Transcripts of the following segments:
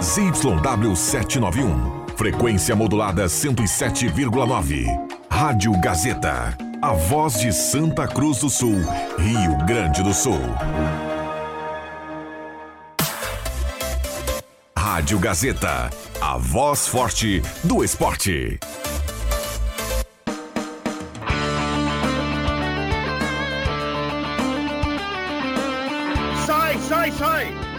ZYW 791. Frequência modulada 107,9. Rádio Gazeta. A voz de Santa Cruz do Sul, Rio Grande do Sul. Rádio Gazeta. A voz forte do esporte. Sai, sai, sai!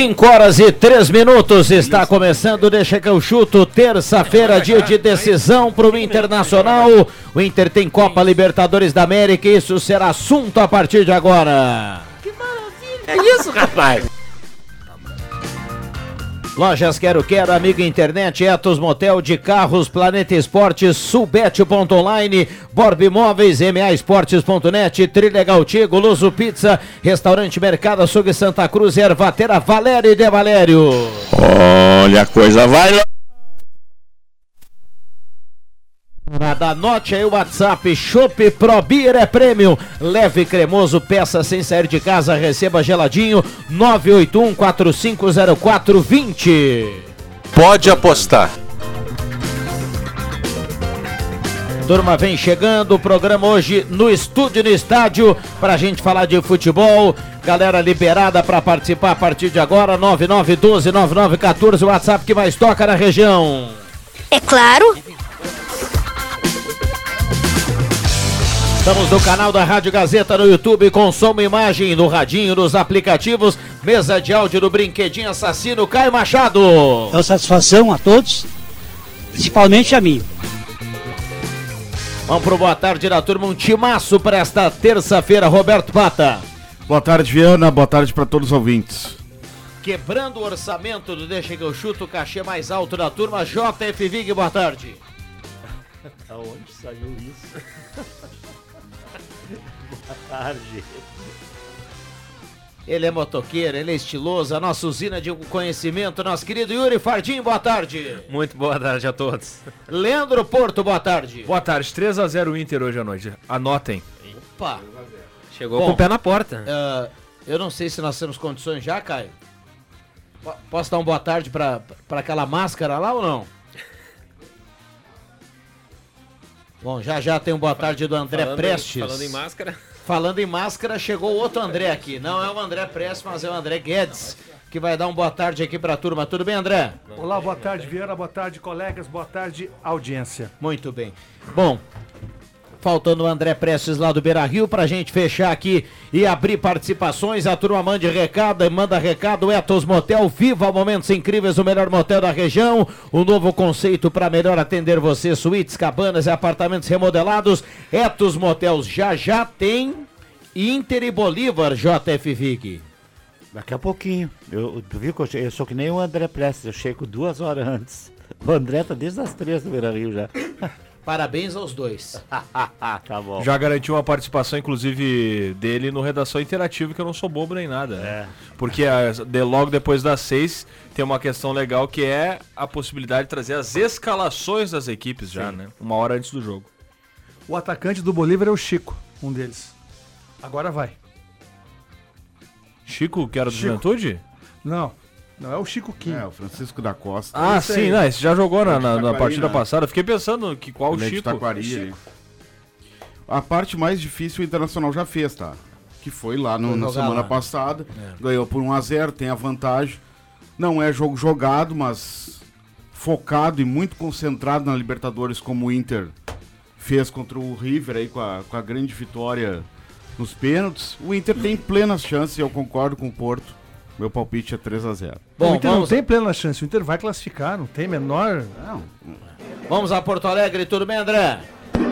Cinco horas e três minutos está começando, deixa que eu chuto, terça-feira, dia de decisão para o Internacional. O Inter tem Copa Libertadores da América e isso será assunto a partir de agora. É isso, rapaz. Lojas Quero Quero, Amigo Internet, Etos Motel de Carros, Planeta Esportes, Subete.online, Borb Imóveis, MA Esportes.net, Trilegal Tigo, Luzo Pizza, Restaurante Mercado Açougue Santa Cruz, Ervatera Valério e De Valério. Olha, a coisa vai lá. Anote aí o WhatsApp, Chopp Pro Beer é prêmio, leve cremoso, peça sem sair de casa, receba geladinho, 981 450420. Pode apostar. Turma vem chegando, o programa hoje no estúdio, no estádio, pra gente falar de futebol. Galera liberada para participar a partir de agora, 9912-9914, o WhatsApp que mais toca na região. É claro. Estamos no canal da Rádio Gazeta no YouTube, com som e imagem no radinho, nos aplicativos, mesa de áudio do Brinquedinho Assassino, Caio Machado. É uma satisfação a todos, principalmente a mim. Vamos pro boa tarde da turma, um timaço para esta terça-feira, Roberto Pata. Boa tarde, Viana, boa tarde para todos os ouvintes. Quebrando o orçamento do Deixa que eu chuto, o cachê mais alto da turma, JF Vig, boa tarde. Da onde saiu isso? Boa tarde. Ele é motoqueiro, ele é estiloso, a nossa usina de conhecimento, nosso querido Yuri Fardim, boa tarde. Muito boa tarde a todos. Leandro Porto, boa tarde. Boa tarde, 3x0 Inter hoje à noite. Anotem. Opa. Chegou Bom, com o pé na porta. Ah, eu não sei se nós temos condições já, Caio. Po- Posso dar uma boa tarde pra, pra aquela máscara lá ou não? Bom, já já tem um boa tarde do André Falando Prestes. falando em máscara. Falando em máscara, chegou outro André aqui. Não é o André Prestes, mas é o André Guedes, que vai dar um boa tarde aqui pra turma. Tudo bem, André? Olá, boa tarde, Viana, boa tarde, colegas, boa tarde, audiência. Muito bem. Bom, faltando o André Prestes lá do Beira Rio pra gente fechar aqui e abrir participações. A turma mande recado, manda recado. Etos Motel, viva momentos incríveis, o melhor motel da região. O novo conceito para melhor atender você: suítes, cabanas e apartamentos remodelados. Etos Motels já já tem Inter e Bolívar, JF Vig. Daqui a pouquinho. Eu, tu que eu, eu sou que nem o André Prestes, eu chego duas horas antes. O André tá desde as três do Beira Rio já. Parabéns aos dois. tá bom. Já garantiu uma participação, inclusive, dele no Redação Interativa, que eu não sou bobo nem nada. né? É. Porque a- de- logo depois das seis tem uma questão legal que é a possibilidade de trazer as escalações das equipes já, né? Uma hora antes do jogo. O atacante do Bolívar é o Chico, um deles. Agora vai. Chico, que era do Chico. Juventude? Não, não é o Chico Kim. É, o Francisco da Costa. Ah, Esse sim, aí. não, esse já jogou na, é na- na partida né? passada. Fiquei pensando que qual o é Chico. Taquari, ali. A parte mais difícil o Internacional já fez, tá? Que foi lá no- na semana lá. passada. Ganhou por 1x0, tem a vantagem. Não é jogo jogado, mas focado e muito concentrado na Libertadores, como o Inter fez contra o River aí com a, com a grande vitória nos pênaltis. O Inter tem plenas chances, eu concordo com o Porto. Meu palpite é 3x0. Bom, o Inter não tem plena chance, o Inter vai classificar, não tem menor. Não, Vamos a Porto Alegre, tudo bem, André?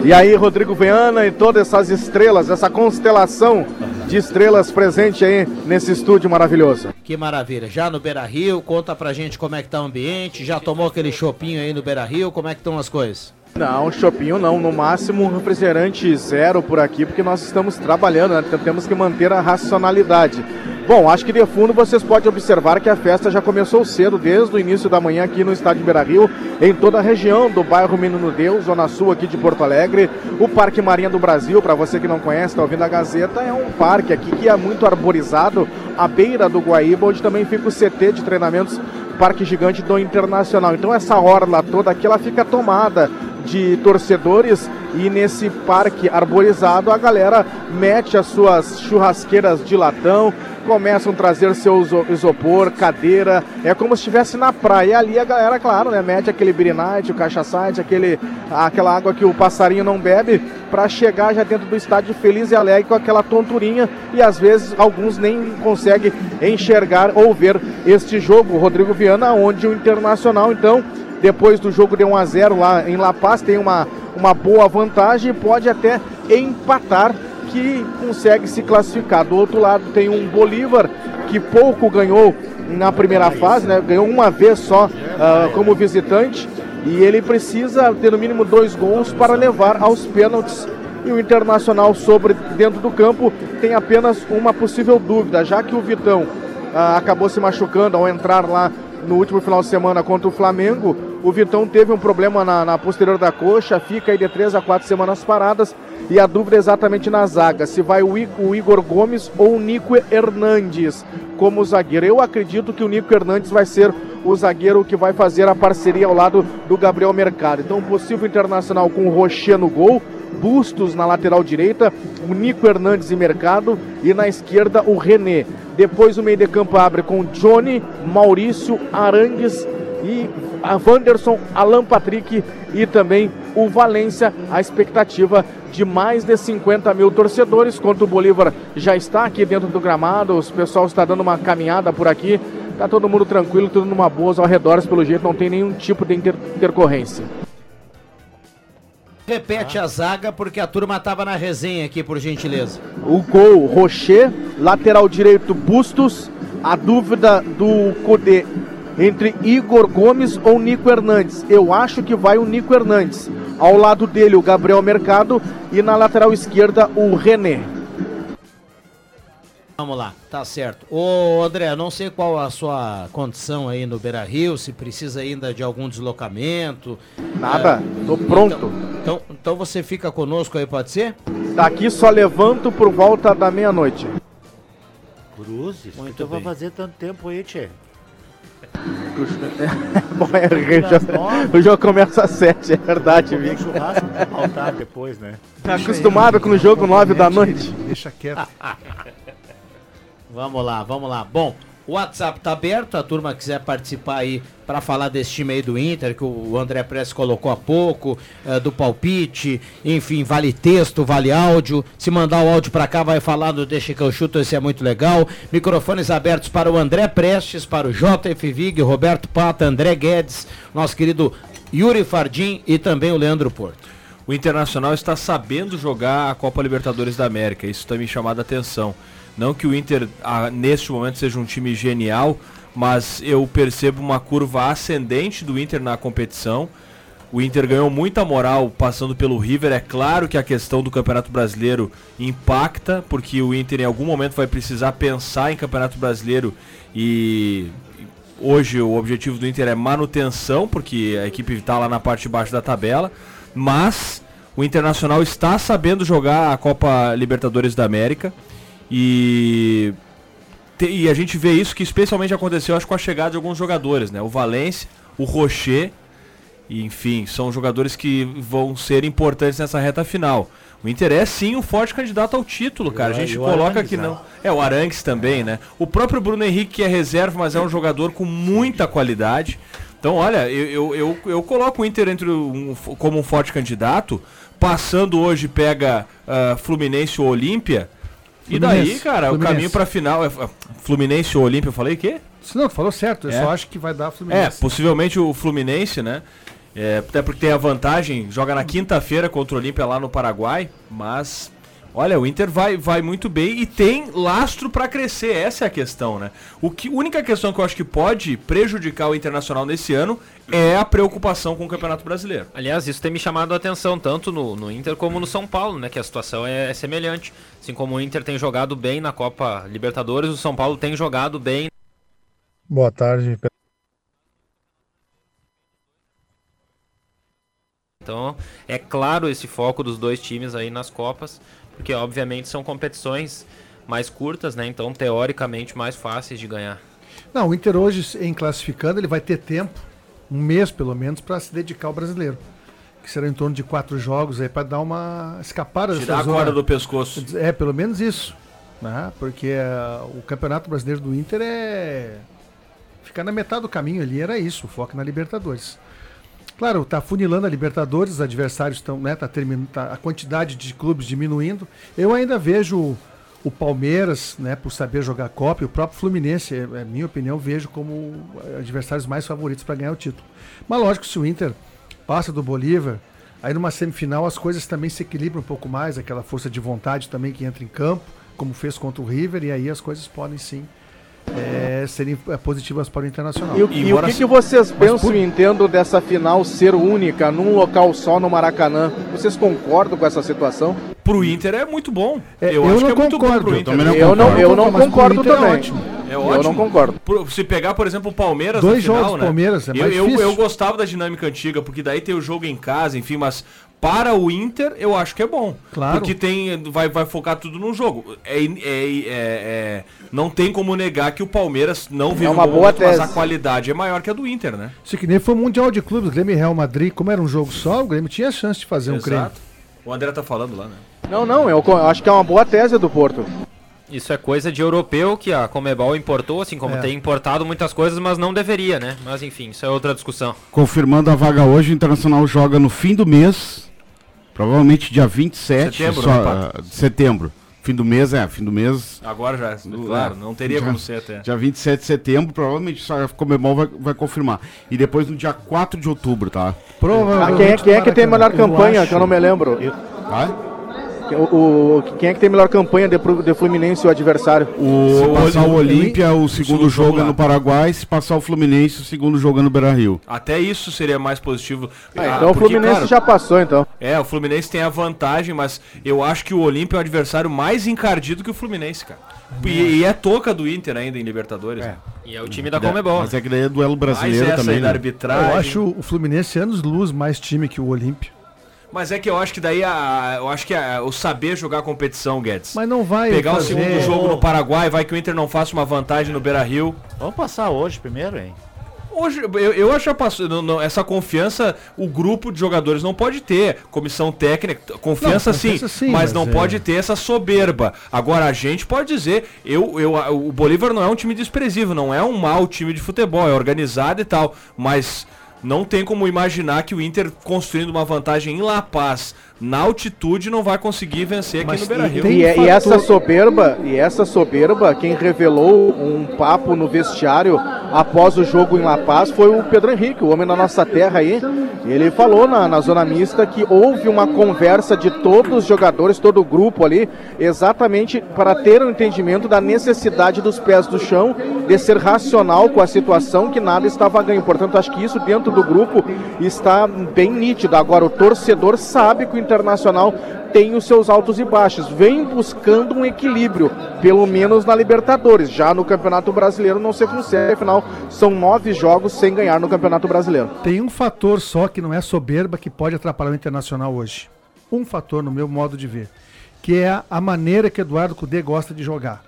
E aí, Rodrigo Viana e todas essas estrelas, essa constelação de estrelas presente aí nesse estúdio maravilhoso. Que maravilha. Já no Beira Rio, conta pra gente como é que tá o ambiente. Já tomou aquele chopinho aí no Beira Rio? Como é que estão as coisas? Não, chopinho não, no máximo um refrigerante zero por aqui, porque nós estamos trabalhando, né? Então temos que manter a racionalidade. Bom, acho que de fundo vocês podem observar que a festa já começou cedo, desde o início da manhã aqui no estádio Beira Rio, em toda a região do bairro Menino Deus, Zona Sul aqui de Porto Alegre. O Parque Marinha do Brasil, para você que não conhece, está ouvindo a Gazeta, é um parque aqui que é muito arborizado, à beira do Guaíba, onde também fica o CT de treinamentos Parque Gigante do Internacional. Então essa orla toda aqui ela fica tomada de torcedores e nesse parque arborizado a galera mete as suas churrasqueiras de latão, começam a trazer seu iso- isopor, cadeira, é como se estivesse na praia. E ali a galera, claro, né, mete aquele night, o cachaçite, aquele aquela água que o passarinho não bebe para chegar já dentro do estádio feliz e alegre com aquela tonturinha e às vezes alguns nem conseguem enxergar ou ver este jogo. Rodrigo Viana, onde o Internacional então depois do jogo de 1 a 0 lá em La Paz, tem uma, uma boa vantagem e pode até empatar, que consegue se classificar. Do outro lado tem um Bolívar que pouco ganhou na primeira fase, né? ganhou uma vez só ah, como visitante e ele precisa ter no mínimo dois gols para levar aos pênaltis. E o Internacional sobre dentro do campo tem apenas uma possível dúvida, já que o Vitão ah, acabou se machucando ao entrar lá no último final de semana contra o Flamengo. O Vitão teve um problema na, na posterior da coxa, fica aí de três a quatro semanas paradas. E a dúvida é exatamente na zaga: se vai o, I- o Igor Gomes ou o Nico Hernandes como zagueiro. Eu acredito que o Nico Hernandes vai ser o zagueiro que vai fazer a parceria ao lado do Gabriel Mercado. Então, possível internacional com o Rocher no gol. Bustos na lateral direita, o Nico Hernandes e Mercado e na esquerda o René. Depois o meio de campo abre com Johnny, Maurício, Arangues e a Wanderson, Alan Patrick e também o Valência. A expectativa de mais de 50 mil torcedores, enquanto o Bolívar já está aqui dentro do gramado, o pessoal está dando uma caminhada por aqui. Tá todo mundo tranquilo, tudo numa boa ao redor, pelo jeito não tem nenhum tipo de inter- intercorrência. Repete a zaga porque a turma tava na resenha aqui, por gentileza. O gol, Rocher, lateral direito, Bustos. A dúvida do Codê entre Igor Gomes ou Nico Hernandes. Eu acho que vai o Nico Hernandes. Ao lado dele, o Gabriel Mercado. E na lateral esquerda, o René. Vamos lá, tá certo. Ô André, não sei qual a sua condição aí no Beira Rio, se precisa ainda de algum deslocamento. Nada, É, tô pronto. Então, então, então você fica conosco aí, pode ser? Daqui só levanto por volta da meia-noite. Cruzes? Muito então vai fazer tanto tempo aí, Tchê. Bom, é, o, jogo, o jogo começa às sete, é verdade, churrasco ao tarde depois, né? Tá acostumado com o jogo nove da noite? Deixa quieto. Vamos lá, vamos lá. Bom, o WhatsApp tá aberto, a turma quiser participar aí para falar desse time aí do Inter, que o André Press colocou há pouco, eh, do palpite, enfim, vale texto, vale áudio. Se mandar o áudio para cá, vai falar do Deixa que eu chuto, esse é muito legal. Microfones abertos para o André Prestes, para o JF Vig, Roberto Pata, André Guedes, nosso querido Yuri Fardim e também o Leandro Porto. O Internacional está sabendo jogar a Copa Libertadores da América. Isso tem me chamado a atenção. Não que o Inter, ah, neste momento, seja um time genial, mas eu percebo uma curva ascendente do Inter na competição. O Inter ganhou muita moral passando pelo River. É claro que a questão do Campeonato Brasileiro impacta, porque o Inter em algum momento vai precisar pensar em Campeonato Brasileiro e hoje o objetivo do Inter é manutenção, porque a equipe está lá na parte de baixo da tabela, mas o Internacional está sabendo jogar a Copa Libertadores da América e e a gente vê isso que especialmente aconteceu acho com a chegada de alguns jogadores, né? O Valência, o Rocher, enfim, são jogadores que vão ser importantes nessa reta final. O Inter é sim um forte candidato ao título, cara. A gente coloca Arangues, que né? não. É, o Arangues também, né? O próprio Bruno Henrique, que é reserva, mas é um jogador com muita qualidade. Então, olha, eu, eu, eu, eu coloco o Inter entre um, como um forte candidato. Passando hoje, pega ah, Fluminense ou Olímpia. E daí, Fluminense, cara, o Fluminense. caminho pra final. É, Fluminense ou Olímpia, eu falei o quê? Não, falou certo, eu É? só acho que vai dar É, Fluminense. possivelmente o Fluminense, né? É, até porque tem a vantagem, joga na quinta-feira contra o Olímpia lá no Paraguai, mas Olha, o Inter vai, vai muito bem e tem lastro para crescer, essa é a questão, né? O que única questão que eu acho que pode prejudicar o Internacional nesse ano é a preocupação com o Campeonato Brasileiro. Aliás, isso tem me chamado a atenção tanto no, no Inter como no São Paulo, né? Que a situação é, é semelhante. Assim como o Inter tem jogado bem na Copa Libertadores, o São Paulo tem jogado bem Boa tarde. Então, é claro esse foco dos dois times aí nas Copas, porque obviamente são competições mais curtas, né? Então, teoricamente, mais fáceis de ganhar. Não, o Inter hoje, em classificando, ele vai ter tempo, um mês pelo menos, para se dedicar ao brasileiro. Que será em torno de quatro jogos aí para dar uma escapada dessa Tirar a zona. corda do pescoço. É, pelo menos isso. Né? Porque eh, o Campeonato Brasileiro do Inter é. Ficar na metade do caminho ali era isso, o foco na Libertadores. Claro, tá funilando a Libertadores, os adversários estão, né, tá terminando, tá, a quantidade de clubes diminuindo. Eu ainda vejo o Palmeiras, né, por saber jogar Copa, e o próprio Fluminense, é, é minha opinião, vejo como adversários mais favoritos para ganhar o título. Mas lógico, se o Inter passa do Bolívar, aí numa semifinal as coisas também se equilibram um pouco mais, aquela força de vontade também que entra em campo, como fez contra o River, e aí as coisas podem sim é, serem é, positivas para o Internacional. E, o- e o que, que vocês pensam e entendem dessa final ser única, num local só no Maracanã? Vocês concordam com essa situação? Pro Inter é muito bom. É, eu, eu acho não que é muito bom concordo. pro Eu Inter. não Eu não, eu não concordo é também. ótimo. É eu ótimo. não concordo. Por- se pegar, por exemplo, o Palmeiras Dois na final, jogos né? Palmeiras, é eu, mais eu, difícil. eu gostava da dinâmica antiga, porque daí tem o jogo em casa, enfim, mas para o Inter eu acho que é bom. Claro. Porque tem, vai, vai focar tudo no jogo. É, in- é, é- é- não tem como negar que o Palmeiras não vive uma um boa momento, mas a tese. qualidade é maior que a do Inter, né? Isso que nem foi o Mundial de Clubes, Grêmio e Real Madrid, como era um jogo só, o Grêmio tinha chance de fazer um creme. Exato. O André tá falando lá, né? Não, não, eu acho que é uma boa tese do Porto. Isso é coisa de europeu que a Comebol importou, assim como É. tem importado muitas coisas, mas não deveria, né? Mas enfim, isso é outra discussão. Confirmando a vaga hoje, o Internacional joga no fim do mês, provavelmente dia 27 Setembro, só, né, ah, de setembro. Fim do mês, é, fim do mês. Agora já, claro, não teria dia- como ser até. Dia 27 de setembro, provavelmente só a Comebol vai, vai confirmar. E depois no dia 4 de outubro, tá? Ah, Provavelmente. quem, é, quem é que tem a melhor Eu campanha, acho- que eu não me lembro? Tá? O, o- quem é que tem a melhor campanha de, de Fluminense e o adversário? O, se passar o Olímpia, o segundo segundo jogo é no Paraguai. Se passar o Fluminense, o segundo jogo é no Beira-Rio. Até isso seria mais positivo. Ah, Ah, então o porque, Fluminense claro, já passou, então. É, o Fluminense tem a vantagem, mas eu acho que o Olímpia é um adversário mais encardido que o Fluminense, cara. E, e é toca do Inter ainda em Libertadores. né? E é o time da Comebol. Mas é que daí é duelo Mas brasileiro essa também, aí da né? arbitragem. Eu acho o Fluminense anos luz mais time que o Olímpio. Mas é que eu acho que daí a, eu acho que a- o saber jogar competição, Guedes. Mas não vai Pegar fazer... o segundo jogo no Paraguai, vai que o Inter não faça uma vantagem no Beira Rio. Vamos passar hoje primeiro, hein? Hoje, eu, eu acho que essa confiança o grupo de jogadores não pode ter. Comissão técnica, confiança, Não, sim, confiança sim, mas, mas não é- pode ter essa soberba. Agora, a gente pode dizer, eu, eu, o Bolívar não é um time desprezível, não é um mau time de futebol, é organizado e tal, mas não tem como imaginar que o Inter construindo uma vantagem em La Paz, na altitude, não vai conseguir vencer aqui Mas no Beira-Rio. tem- E, e fator- essa soberba, e essa soberba, quem revelou um papo no vestiário após o jogo em La Paz foi o Pedro Henrique, o homem da nossa terra aí. Ele falou na, na zona mista que houve uma conversa de todos os jogadores, todo o grupo ali, exatamente para ter um entendimento da necessidade dos pés do chão, de ser racional com a situação, que nada estava ganho. Portanto, acho que isso dentro do grupo está bem nítido. Agora, o torcedor sabe que o Internacional tem os seus altos e baixos, vem buscando um equilíbrio, pelo menos na Libertadores. Já no Campeonato Brasileiro não se consegue, afinal, são nove jogos sem ganhar no Campeonato Brasileiro. Tem um fator só que não é soberba que pode atrapalhar o Internacional hoje. Um fator, no meu modo de ver. Que é a- maneira que Eduardo Cudê gosta de jogar.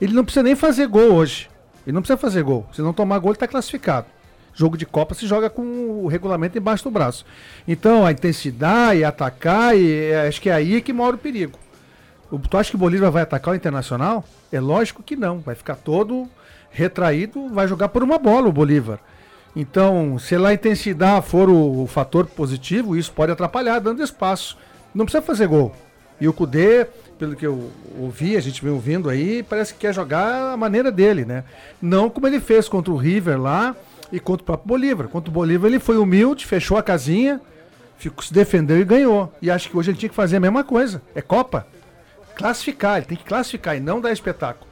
Ele não precisa nem fazer gol hoje. Ele não precisa fazer gol. Se não tomar gol, ele está classificado. Jogo de Copa se joga com o regulamento embaixo do braço. Então, a intensidade, atacar, e é, acho que é aí que mora o perigo. O, tu acha que o Bolívar vai atacar o Internacional? É lógico que não. Vai ficar todo retraído, vai jogar por uma bola o Bolívar. Então, se lá a intensidade for o, o fator positivo, isso pode atrapalhar, dando espaço. Não precisa fazer gol. E o Cudê, pelo que eu ouvi, a gente vem ouvindo aí, parece que quer jogar a maneira dele, né? Não como ele fez contra o River lá e contra o próprio Bolívar. Contra o Bolívar ele foi humilde, fechou a casinha, ficou, se defendeu e ganhou. E acho que hoje ele tinha que fazer a mesma coisa. É Copa. classificar, ele tem que classificar e não dar espetáculo.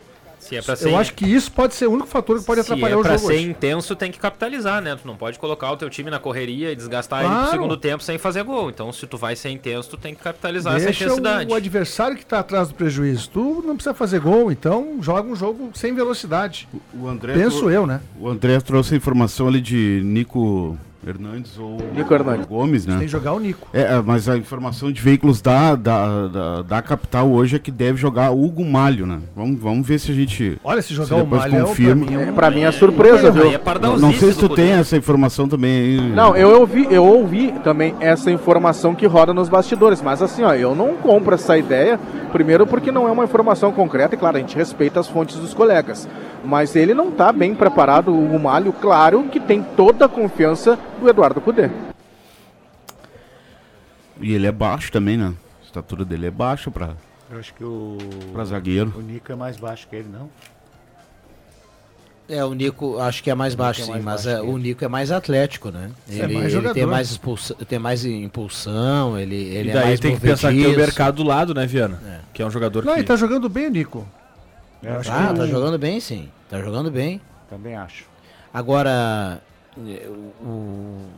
Se é pra Eu ser- acho que isso pode ser o único fator que pode Se atrapalhar é o pra jogo ser hoje. intenso, tem que capitalizar, né? Tu não pode colocar o teu time na correria e desgastar ele Claro. pro segundo tempo sem fazer gol. Então, se tu vai ser intenso, tu tem que capitalizar essa Deixa intensidade. o, o adversário que está atrás do prejuízo. Tu não precisa fazer gol, então joga um jogo sem velocidade. O André Penso eu, né? O André trouxe a informação ali de Nico Hernandes ou Nico Hernandes. Gomes, né? Tem que jogar o Nico. É, é, mas a informação de veículos da, da, da, da capital hoje é que deve jogar Hugo Malho, né? Vamos, vamos ver se a gente. Olha, se jogar o depois Malho é o- confirma. pra mim é É, mim é surpresa, viu? Não sei se tu tem essa informação também aí. Não, eu ouvi, eu ouvi também essa informação que roda nos bastidores, mas assim, ó, eu não compro essa ideia, primeiro porque não é uma informação concreta, e claro, a gente respeita as fontes dos colegas. Mas ele não tá bem preparado, o Malho, claro que tem toda a confiança do Eduardo Cudê. E ele é baixo também, né? A estatura dele é baixa pra. Eu acho que o. Pra zagueiro. O Nico é mais baixo que ele, não? É, o Nico acho que é mais baixo, é sim, mais mas baixo é, o Nico é mais atlético, né? É Ele, mais ele tem mais expulsão, tem mais impulsão, ele, ele e é daí mais tem que pensar que tem o mercado do lado, né, Viana? Que é um jogador Não, que... ele tá jogando bem o Nico. Eu acho Ah, que tá jogando bem, sim. Tá jogando bem. Também acho. Agora, o,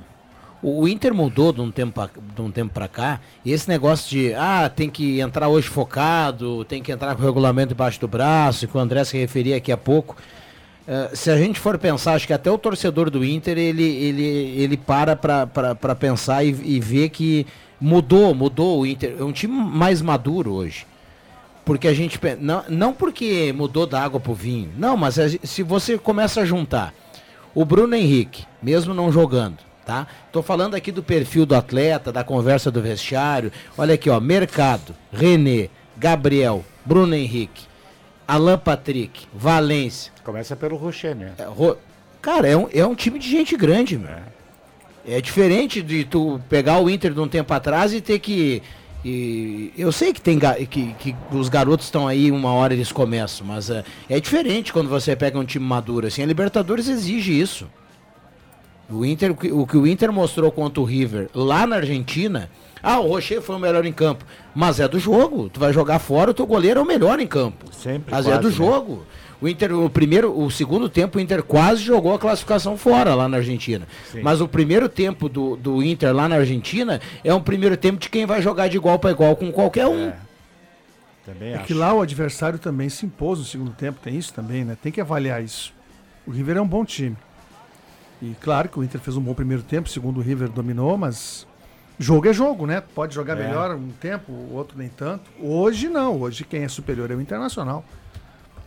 o, Inter mudou de um, tempo pra, de um tempo pra cá, e esse negócio de, ah, tem que entrar hoje focado, tem que entrar com o regulamento debaixo do braço, que o André se referia aqui a pouco. Eh, se a gente for pensar, acho que até o torcedor do Inter, ele, ele, ele para pra pensar e, e ver que mudou, mudou o Inter. É um time mais maduro hoje. Porque a gente. Não, não porque mudou da água pro vinho. Não, mas se você começa a juntar o Bruno Henrique, mesmo não jogando, tá? Tô falando aqui do perfil do atleta, da conversa do vestiário. Olha aqui, ó. Mercado, René, Gabriel, Bruno Henrique, Alan Patrick, Valência. Começa pelo Rocher, né? É, Ro- Cara, é um, é um time de gente grande, meu. É diferente de tu pegar o Inter de um tempo atrás e ter que. e- eu sei que tem que, que os garotos estão aí, uma hora eles começam, mas é, é diferente quando você pega um time maduro. Assim, a Libertadores exige isso. O, Inter, o que- o que o Inter mostrou contra o River lá na Argentina. Ah, o Rocher foi o melhor em campo. Mas é do jogo. Tu vai jogar fora, o teu goleiro é o melhor em campo. Sempre. Mas é quase, do né? jogo. O Inter, o primeiro, o segundo tempo, o Inter quase jogou a classificação fora lá na Argentina. Sim. Mas o primeiro tempo do, do Inter lá na Argentina é um primeiro tempo de quem vai jogar de igual para igual com qualquer um. Também É acho. que lá o adversário também se impôs no segundo tempo, tem isso também, né? Tem que avaliar isso. O River é um bom time. E claro que o Inter fez um bom primeiro tempo, segundo o River dominou, mas jogo é jogo, né? Pode jogar É. melhor um tempo, o outro nem tanto. Hoje não, hoje quem é superior é o Internacional.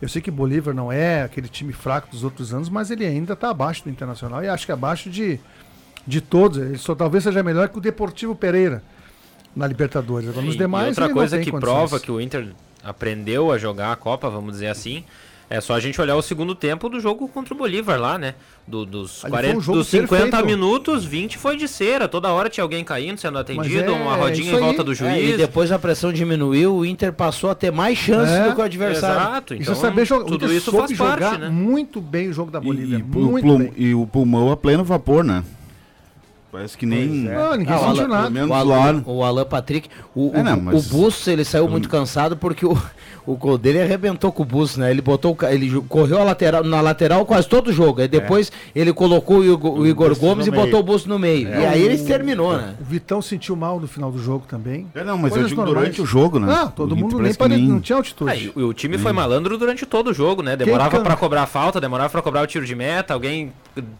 Eu sei que Bolívar não é aquele time fraco dos outros anos, mas ele ainda está abaixo do Internacional e acho que abaixo de, de todos. Ele só talvez seja melhor que o Deportivo Pereira na Libertadores. Agora, nos demais, e outra coisa que condições. prova que o Inter aprendeu a jogar a Copa, vamos dizer assim, é só a gente olhar o segundo tempo do jogo contra o Bolívar lá, né? Do- dos, Ali foi 40, um dos 50 perfeito. minutos, 20 foi de cera. Toda hora tinha alguém caindo, sendo atendido, é uma rodinha isso em volta aí. do É, juiz. e depois a pressão diminuiu, o Inter passou a ter mais chances É, do que o adversário. Exato, Isso então é saber jogar. Tudo isso faz parte, jogar né? muito bem o jogo da Bolívia. E, e, o plum- bem. e o pulmão a pleno vapor, né? Parece que nem. Não, ninguém Ah, o sentiu Alan- nada. Menos O. Alan, o Alan Patrick, o, É, o, não, mas- o Bustos, ele saiu muito cansado porque o, o gol dele arrebentou com o Bustos, né? Ele botou, ele correu a lateral, na lateral quase todo o jogo. Aí depois ele colocou o Igor, o Igor Gomes e botou o Bustos no meio. E aí ele terminou, né? O Vitão sentiu mal no final do jogo também. É, não, mas eu Coisas digo normais. durante o jogo, né? Não, todo O mundo nem, pare... nem- não tinha altitude. Ah, o, o time foi malandro durante todo o jogo, né? Demorava can- pra cobrar a falta, demorava pra cobrar o tiro de meta, alguém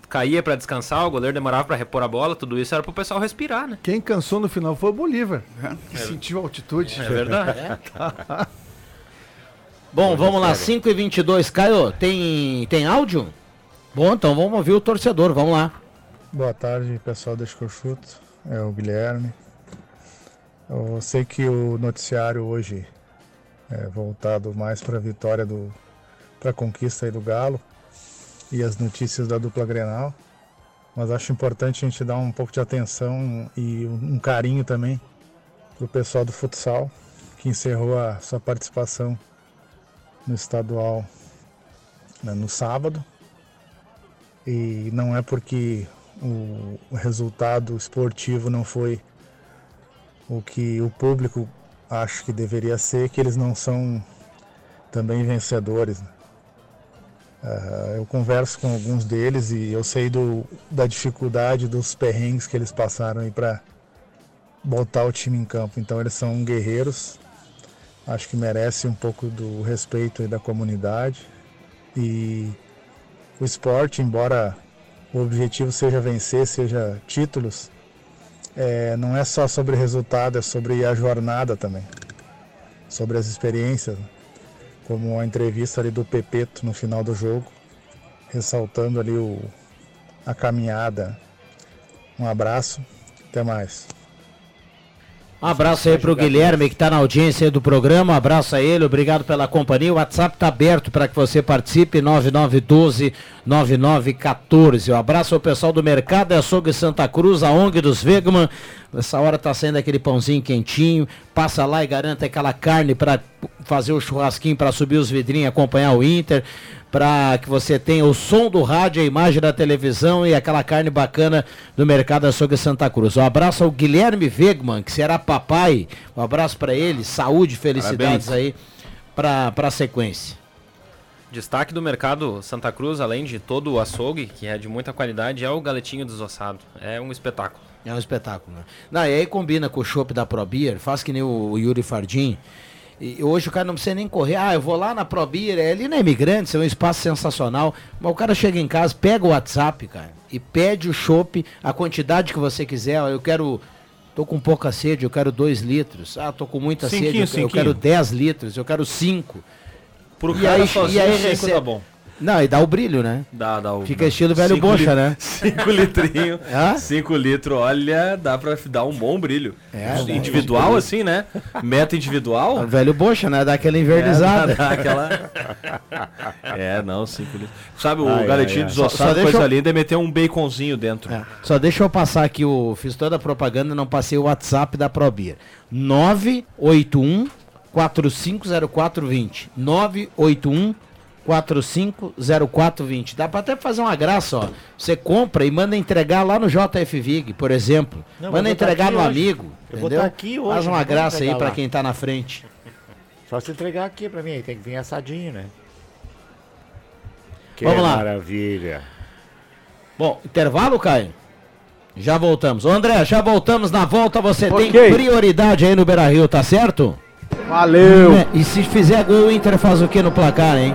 caía pra descansar, o goleiro demorava pra repor a bola, tudo isso era pro pessoal respirar, né? Quem cansou no final foi o Bolívar, que sentiu a altitude. É verdade. Bom, vamos lá, 5 e 22 Caio, tem, tem áudio? Bom, então vamos ouvir o torcedor, vamos lá. Boa tarde, pessoal Deixa que eu chuto. É o Guilherme. Eu sei que o noticiário hoje é voltado mais para a vitória do para a conquista aí do Galo e as notícias da dupla Grenal, mas acho importante a gente dar um pouco de atenção e um carinho também pro pessoal do futsal que encerrou a sua participação no estadual né, no sábado. E não é porque o, o resultado esportivo não foi o que o público acho que deveria ser, que eles não são também vencedores. né? Ah, eu converso com alguns deles e eu sei do, da dificuldade, dos perrengues que eles passaram aí para botar o time em campo. Então eles são guerreiros, acho que merece um pouco do respeito aí da comunidade. E o esporte, embora o objetivo seja vencer, seja títulos, é, não é só sobre resultado, é sobre a jornada também, sobre as experiências, como a entrevista ali do Pepeto no final do jogo, ressaltando ali o, a caminhada. Um abraço, até mais. Um abraço aí pro Guilherme que tá na audiência aí do programa. Um abraço a ele, obrigado pela companhia. O WhatsApp tá aberto para que você participe, 9912 9914. Um abraço ao pessoal do Mercado Açougue Santa Cruz, a ONG dos Vegman. Nessa hora tá saindo aquele pãozinho quentinho. Passa lá e garanta aquela carne para fazer o churrasquinho para subir os vidrinhos acompanhar o Inter para que você tenha o som do rádio, a imagem da televisão e aquela carne bacana do Mercado Açougue Santa Cruz. Um abraço ao Guilherme Wegman, que será papai. Um abraço para ele, saúde, felicidades Parabéns. aí para a sequência. Destaque do mercado Santa Cruz, além de todo o açougue, que é de muita qualidade, é o galetinho desossado. É um espetáculo. É um espetáculo, né? Não, e aí combina com o chopp da Pro Beer, faz que nem o, o Yuri Fardim. E hoje o cara não precisa nem correr. Ah, eu vou lá na Pro Beer, é ali na Imigrantes, é um espaço sensacional. Mas o cara chega em casa, pega o WhatsApp, cara, e pede o chopp, a quantidade que você quiser. Eu quero. Tô com pouca sede, eu quero 2 litros. Ah, tô com muita Cinquinho, sede, eu, eu cinquinho. quero 10 litros, eu quero 5. Pro cara sozinho, cinco tá bom. Não, e dá o brilho, né? Dá, dá o. Fica estilo velho Cinco bocha, né? Cinco litrinhos. Hã? Cinco litros, olha, dá pra dar um bom brilho. É, dá. individual, assim, né? Meta individual. O velho bocha, né? Dá aquela invernizada. É, dá aquela... é, não, cinco litros. Sabe, o Ai, galetinho ai, desossado, Só- só coisa eu- linda, é meter um baconzinho dentro. Só deixa eu passar aqui o. Fiz toda a propaganda, não passei o WhatsApp da ProBeer. 981 450420. 981 450420. Dá pra até fazer uma graça, ó. Você compra e manda entregar lá no JF Vig, por exemplo. Não, manda vou tá entregar no hoje. amigo. Eu vou entendeu? tá aqui hoje, Faz uma vou graça aí lá. quem tá na frente. Só se entregar aqui pra mim, aí tem que vir assadinho, né? Que Vamos lá. maravilha. Bom, intervalo, Caio? Já voltamos. Ô, André, já voltamos. Na volta você Ok. tem prioridade aí no Beira Rio, tá certo? Valeu! É, e se fizer gol, o Inter faz o que no placar, hein?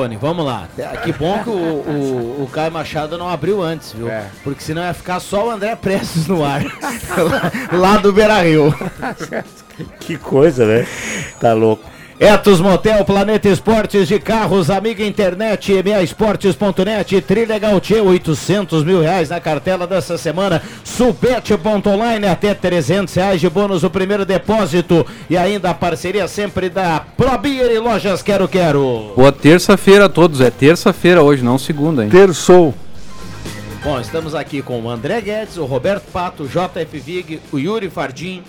Microfone, vamos lá. Que bom que o, o, o Caio Machado não abriu antes, viu? Porque senão ia ficar só o André Prestes no ar. lá do Beira Rio. Que coisa, né? Tá louco. Etos Motel, Planeta Esportes de Carros, Amiga Internet, EMEAesportes.net, Trilegal Tchê, 800 mil reais na cartela dessa semana, Subete.online, até 300 reais de bônus o primeiro depósito e ainda a parceria sempre da Probier e Lojas Quero Quero. Boa terça-feira a todos. É terça-feira hoje, não segunda, hein? Terçou. Bom, estamos aqui com o André Guedes, o Roberto Pato, o JF Vig, o Yuri Fardim,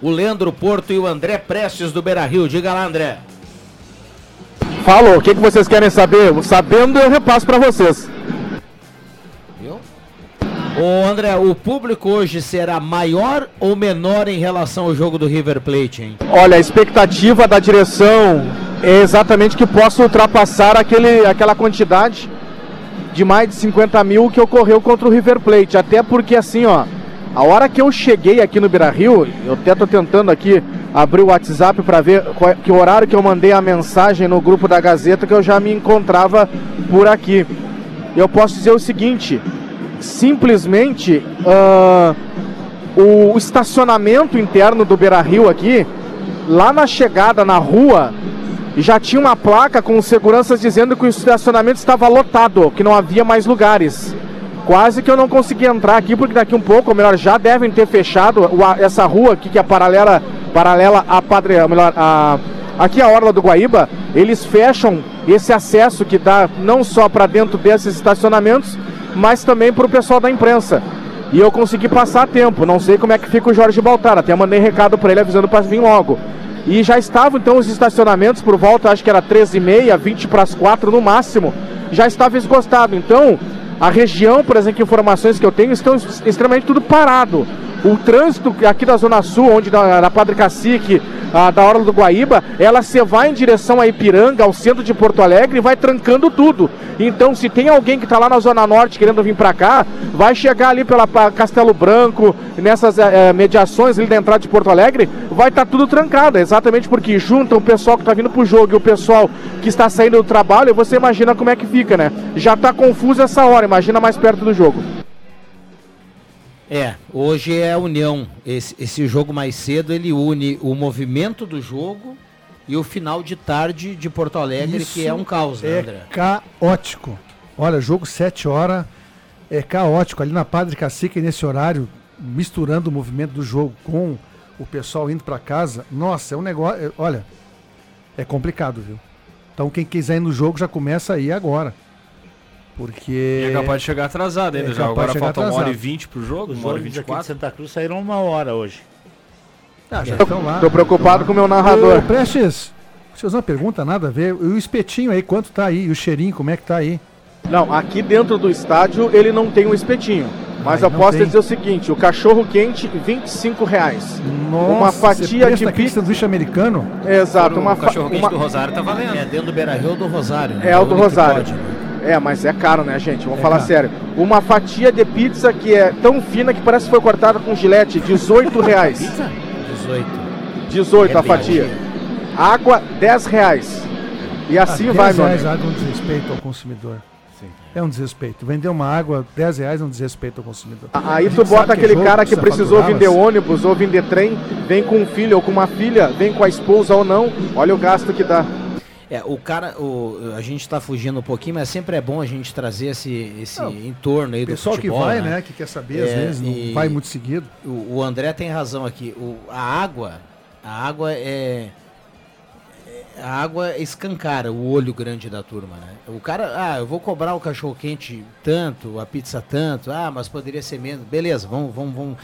o Leandro Porto e o André Prestes do Beira Rio. Diga lá, André. Falou, o que, que vocês querem saber? Sabendo, eu repasso pra vocês. Ô André, o público hoje será maior ou menor em relação ao jogo do River Plate, hein? Olha, a expectativa da direção é exatamente que possa ultrapassar aquele, aquela quantidade de mais de 50 mil que ocorreu contra o River Plate. Até porque assim, ó, a hora que eu cheguei aqui no Beira Rio, eu até tô tentando aqui abrir o WhatsApp para ver qual, que horário que eu mandei a mensagem no grupo da Gazeta que eu já me encontrava por aqui. Eu posso dizer o seguinte: simplesmente ah, o estacionamento interno do Beira Rio aqui, lá na chegada na rua, já tinha uma placa com seguranças dizendo que o estacionamento estava lotado, que não havia mais lugares. Quase que eu não consegui entrar aqui, porque daqui um pouco, ou melhor, já devem ter fechado essa rua aqui, que é paralela, paralela à Padre, ou melhor, a, aqui a Orla do Guaíba, eles fecham esse acesso que dá não só para dentro desses estacionamentos, mas também para o pessoal da imprensa. E eu consegui passar tempo, não sei como é que fica o Jorge Baltar, até mandei recado para ele avisando para vir logo. E já estavam então os estacionamentos por volta, acho que era 13h30, 20 para as 4 no máximo, já estava esgotado. Então, a região, por exemplo, informações que eu tenho, estão es- extremamente tudo parado. O trânsito aqui da Zona Sul, onde da Padre Cacique, a, da Orla do Guaíba, ela se vai em direção a Ipiranga, ao centro de Porto Alegre, e vai trancando tudo. Então, se tem alguém que está lá na Zona Norte querendo vir para cá, vai chegar ali pela Castelo Branco, nessas eh, mediações ali da entrada de Porto Alegre, vai estar tudo trancado, exatamente porque juntam o pessoal que está vindo para o jogo e o pessoal que está saindo do trabalho, você imagina como é que fica, né? Já está confuso essa hora, imagina mais perto do jogo. É, hoje é a união. Esse, esse jogo mais cedo ele une o movimento do jogo e o final de tarde de Porto Alegre, que é um caos, né, é André? caótico. Olha, jogo 7 horas é caótico. Ali na Padre Cacique, nesse horário, misturando o movimento do jogo com o pessoal indo para casa. Nossa, é um negócio. é- Olha, é complicado, viu? Então quem quiser ir no jogo já começa aí agora. Porque. E é capaz de chegar atrasado ainda. É já. Agora falta uma hora e atrasado. vinte pro jogo, Os uma hora e vinte e aqui de quatro. Santa Cruz saíram uma hora hoje. Ah, já estão lá. Tô preocupado com o meu narrador. Ô, Prestes, deixa eu fazer uma pergunta, nada a ver. E o espetinho aí, quanto tá aí? E o cheirinho, como é que tá aí? Não, aqui dentro do estádio ele não tem um espetinho. Mas Ah, eu posso tem. dizer o seguinte: o cachorro quente, 25 reais. uma Nossa, fatia você presta de pizza. sanduíche americano? Exato, uma, fa- uma... Rosário tá valendo. É dentro do Beira Rio ou do Rosário. né? É o do Rosário. pode, né? É, mas é caro, né, gente? Vamos É falar caro. sério. Uma fatia de pizza que é tão fina que parece que foi cortada com gilete, 18 reais. 18. 18 a É bem fatia. Água, 10 reais. E assim Ah, vai, 10 meu reais amigo. água é um desrespeito ao consumidor. É um desrespeito. Vender uma água, 10 reais é um desrespeito ao consumidor. Aí A tu bota aquele jogo cara que precisou vender ônibus ou vender trem, vem com um filho ou com uma filha, vem com a esposa ou não, olha o gasto que dá. É, o cara, o, a gente tá fugindo um pouquinho, mas sempre é bom a gente trazer esse, esse Não, entorno aí do pessoal que vai, né, que quer saber, às vezes, não vai muito seguido. O, o André tem razão aqui. O, a água, a água é, é- a água escancara o olho grande da turma, né? O cara, ah, eu vou cobrar o cachorro quente tanto, a pizza tanto, ah, mas poderia ser menos. Beleza, vamos, vamos, vamos.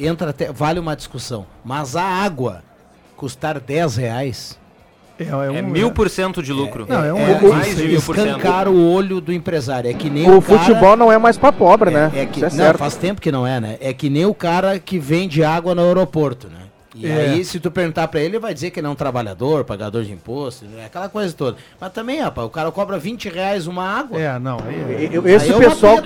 Entra até, vale uma discussão. Mas a água custar 10 reais. É, É mil por cento de lucro. Não, é um é mais de mil por cento. escancar o olho do empresário. É que nem O o, cara- futebol não é mais pra pobre, né? É que, Isso é não, certo. faz tempo que não é, né? É que nem o cara que vende água no aeroporto, né? E É. aí, se tu perguntar pra ele, ele vai dizer que ele é um trabalhador, pagador de imposto, né? aquela coisa toda. Mas também, rapaz, o cara cobra 20 reais uma água. É, não. Esse Aí é uma pessoal,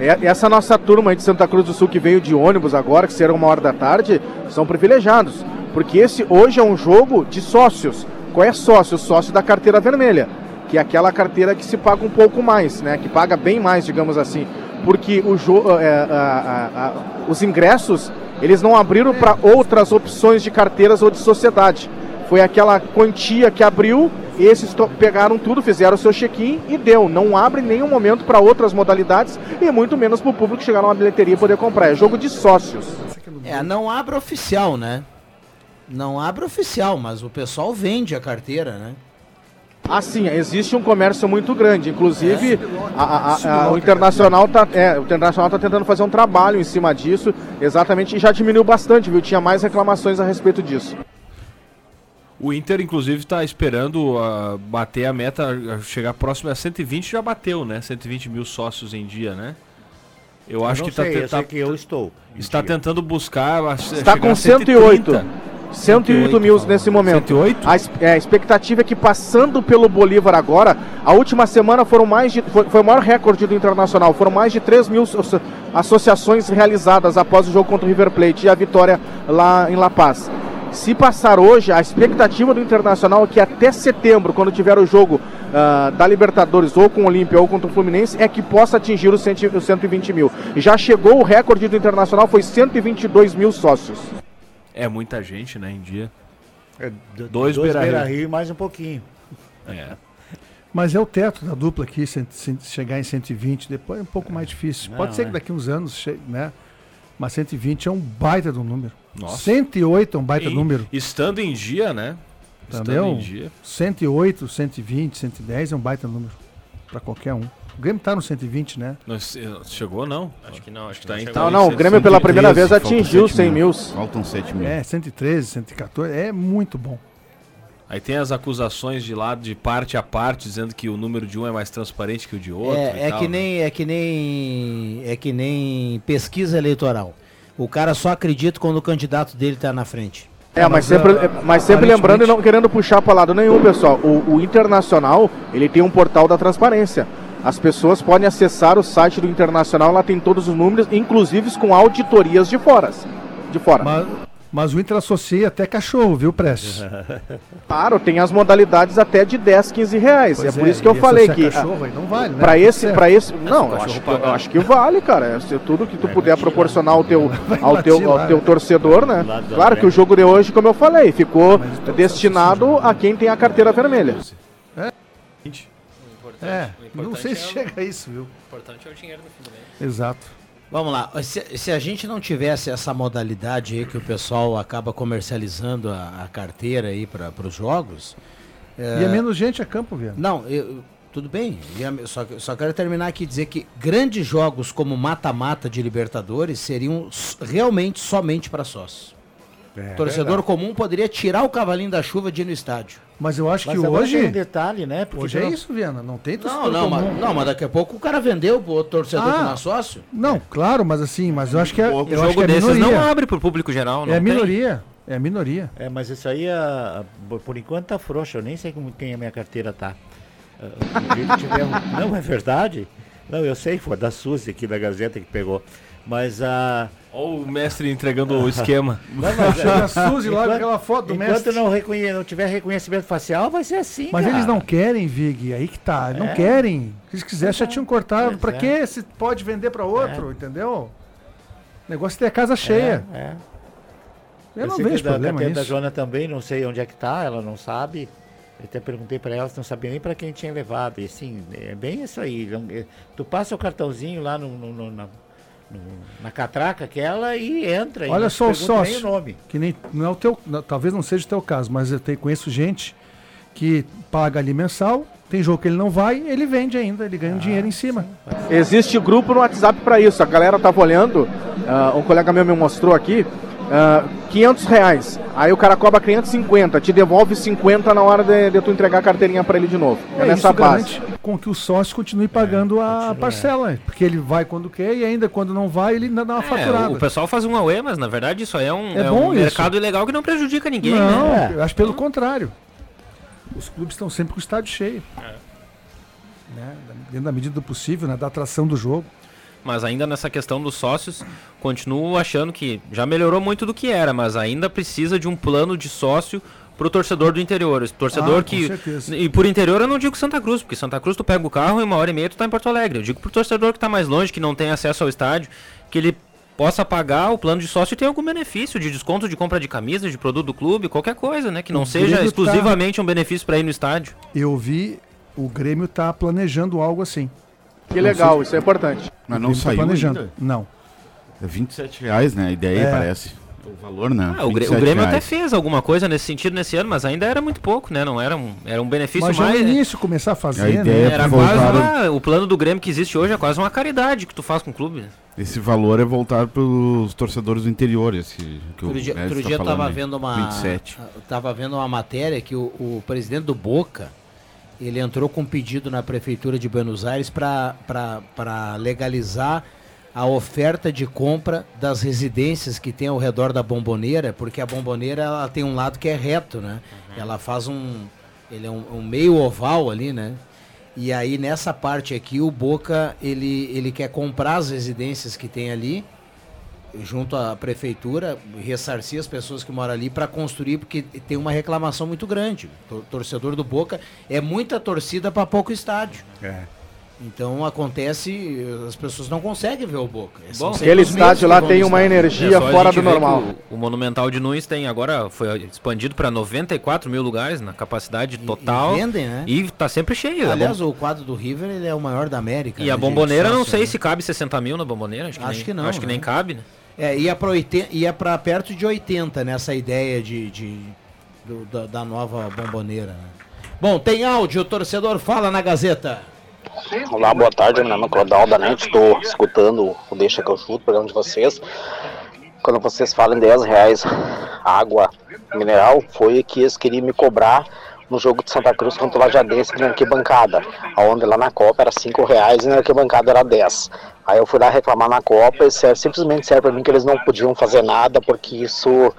é- essa nossa turma aí de Santa Cruz do Sul que veio de ônibus agora, que será uma hora da tarde, são privilegiados. Porque esse hoje é um jogo de sócios. Qual é sócio? Sócio da carteira vermelha, que é aquela carteira que se paga um pouco mais, né? Que paga bem mais, digamos assim. Porque o a- a- a- os ingressos, eles não abriram para outras opções de carteiras ou de sociedade. Foi aquela quantia que abriu, esses pegaram tudo, fizeram o seu check-in e deu. Não abre em nenhum momento para outras modalidades e muito menos para o público chegar numa bilheteria e poder comprar. É jogo de sócios. É, não abre oficial, né? Não abre oficial, mas o pessoal vende a carteira, né? Assim, existe um comércio muito grande. Inclusive, É. a- a- a- Subloca, o Internacional tá, é, o Internacional tá tentando fazer um trabalho em cima disso, exatamente, e já diminuiu bastante, viu? Tinha mais reclamações a respeito disso. O Inter, inclusive, está esperando ah, bater a meta, chegar próximo a 120, já bateu, né? 120 mil sócios em dia, né? Eu Eu acho não que tá sei, eu eu estou está dia. tentando buscar. a- Está com a 108. 108 mil nesse momento. 108? A, é, a expectativa é que passando pelo Bolívar agora, a última semana foram mais de. Foi, foi o maior recorde do Internacional. Foram mais de 3 mil asso- associações realizadas após o jogo contra o River Plate e a vitória lá em La Paz. Se passar hoje, a expectativa do Internacional é que até setembro, quando tiver o jogo ah, da Libertadores ou com o Olímpia ou contra o Fluminense, é que possa atingir os 100 os 120 mil. Já chegou o recorde do Internacional, foi 122 mil sócios. É muita gente, né, em dia. É, do- Dois dois Beira-Rio. Beira-Rio e mais um pouquinho. É. Mas é o teto da dupla aqui, cent- chegar em 120, depois é um pouco mais difícil. Não, Pode ser é. que daqui uns anos, che- né? Mas 120 é um baita de um número. Nossa. 108 é um baita E número. Estando em dia, né? Estando Entendeu? em dia. 108, 120, 110 é um baita número. Pra qualquer um. O Grêmio tá no 120, né? Não, se- chegou não? Acho que não, acho que tá não em. Não, não, o Grêmio pela primeira vez atingiu 100 mil. Faltam 7 mil. É, 113, 114. É muito bom. Aí tem as acusações de lado, de parte a parte, dizendo que o número de um é mais transparente que o de outro. e É, é tal, que né? nem é que nem é que nem pesquisa eleitoral. O cara só acredita quando o candidato dele tá na frente. É, mas sempre, mas sempre lembrando e não querendo puxar para lado nenhum, pessoal. O, o Internacional, ele tem um portal da transparência. As pessoas podem acessar o site do Internacional, lá tem todos os números, inclusive com auditorias de fora. De fora. Mas, mas o Inter associa até cachorro, viu, Prestes? Claro, tem as modalidades até de 10, 15 reais. Pois é por é, isso que eu falei que. cachorro aí não vale, né? Pra esse, para esse. É, se Não, eu acho, eu acho que vale, cara. É ser tudo que tu puder proporcionar ao teu, ao teu, ao teu né? torcedor, né? Claro que o jogo de hoje, como eu falei, ficou destinado a quem tem a carteira vermelha. É, não sei se chega a isso, viu? O importante é o dinheiro no fim do mês. Exato. Vamos lá, se, se a gente não tivesse essa modalidade aí que o pessoal acaba comercializando a, a carteira aí para os jogos. E é menos gente a campo, velho. Não, eu- tudo bem. e a- Só, só quero terminar aqui e dizer que grandes jogos como mata-mata de Libertadores seriam realmente somente para sócios. É, torcedor verdade. comum poderia tirar o cavalinho da chuva de ir no estádio. Mas eu acho Mas que hoje. tem um detalhe, né? Porque Hoje é não- isso, Viana. Não tem Não, torcedor não, mas, comum. não, mas daqui a pouco o cara vendeu pro outro torcedor que Ah, não é sócio. Não, claro, mas assim, mas eu acho que é, eu O acho jogo que é desses minoria. não abre pro público geral, não É a tem. minoria. É a minoria. É, mas isso aí, ah, ah, por enquanto tá frouxo. Eu nem sei como quem a minha carteira tá. Ah, que um- Não, é verdade? Não, eu sei, foi da Suzy aqui da Gazeta que pegou. Mas a. Olha o mestre entregando o esquema. Não, mas, Chega a Suzy lá com enquanto- aquela foto do enquanto mestre. não, reconhe... não tiver reconhecimento facial, vai ser assim. Mas cara. eles não querem, Vig, aí que tá. Não É. querem. Se eles quisessem, já tinham cortado. Pois Pra é. que se pode vender pra outro, entendeu? O negócio é ter a casa cheia. É, é. Eu não sei que vejo da problema carteira da nisso. Joana também, não sei onde é que tá, ela não sabe. Eu até perguntei pra ela, não sabia nem pra quem tinha levado. E assim, é bem isso aí. não- é- Tu passa o cartãozinho lá no, no- no- na, no- na catraca aquela e entra. e Olha não só o sócio. o nome. Que nem, não é o teu, não, talvez não seja o teu caso, mas eu tenho, conheço gente que paga ali mensal, tem jogo que ele não vai, ele vende ainda, ele Ah, ganha um dinheiro em cima. Existe grupo no WhatsApp para isso. A galera tava olhando, ah, um colega meu me mostrou aqui, ah, 500 reais. Aí o cara cobra 550, te devolve 50 na hora de, de tu entregar a carteirinha para ele de novo. É, É, nessa isso base. com que o sócio continue pagando a parcela, porque ele vai quando quer e ainda quando não vai, ele ainda dá uma É, faturada. o pessoal faz um away, mas na verdade isso aí é um, É é bom um isso. mercado ilegal que não prejudica ninguém, não, né? eu acho pelo contrário. Os clubes estão sempre com o estádio cheio. Né? Dentro da medida do possível, né? da atração do jogo. Mas ainda nessa questão dos sócios, continuo achando que já melhorou muito do que era, mas ainda precisa de um plano de sócio pro torcedor do interior. Torcedor Ah, que. certeza. E por interior eu não digo Santa Cruz, porque Santa Cruz tu pega o carro e uma hora e meia tu tá em Porto Alegre. Eu digo pro torcedor que tá mais longe, que não tem acesso ao estádio, que ele possa pagar o plano de sócio e ter algum benefício de desconto de compra de camisa, de produto do clube, qualquer coisa, né? Que não O seja tá- exclusivamente um benefício para ir no estádio. Eu vi o Grêmio tá planejando algo assim. Que legal, isso é importante. Mas não tá saiu planejando. ainda? Não. É 27 reais, né? A ideia É. parece. O valor, né? Ah, o, Grê- o 27 Grêmio até reais. fez alguma coisa nesse sentido nesse ano, mas ainda era muito pouco, né? Não era um, era um benefício Mas já mais. no início começar a fazer, A ideia né? Era que quase uma, o plano do Grêmio que existe hoje é quase uma caridade que tu faz com o clube. né? Esse valor é voltado para os torcedores do interior, esse que Outro o dia, outro tá dia eu falando tava aí. vendo uma. 27. eu Tava vendo uma matéria que o, o presidente do Boca ele entrou com um pedido na prefeitura de Buenos Aires para legalizar a oferta de compra das residências que tem ao redor da bomboneira, porque a bomboneira ela tem um lado que é reto, né? Ela faz um. Ele é um, um meio oval ali, né? E aí nessa parte aqui o Boca ele, ele quer comprar as residências que tem ali junto à prefeitura, ressarcir as pessoas que moram ali para construir, porque tem uma reclamação muito grande. Torcedor do Boca é muita torcida para pouco estádio. É. Então acontece, as pessoas não conseguem ver o Boca. São Bom, aquele estádio que lá tem uma energia É a fora do que normal. O, o Monumental de Nunes tem agora, foi expandido para 94 mil lugares na capacidade total. e vendem, né? E tá sempre cheio. Aliás, a bom- o quadro do River ele é o maior da América. E a né, de bomboneira, não sócio, sei né? se cabe 60 mil na bomboneira. Acho que, Acho nem, que não, Acho que né? nem cabe, né? É, ia para ia para perto de 80 nessa ideia de, de- do- da, nova bomboneira. né? Bom, tem áudio, o torcedor fala na Gazeta. Olá, boa tarde, meu nome é Clodal da NET, estou escutando o Deixa que eu chuto, programa de vocês. Quando vocês falam em 10 reais água mineral, foi que eles queriam me cobrar no jogo de Santa Cruz contra o Lajadense na arquibancada, onde lá na Copa era 5 reais e na arquibancada era 10. Aí eu fui lá reclamar na Copa e simplesmente serve para mim que eles não podiam fazer nada porque isso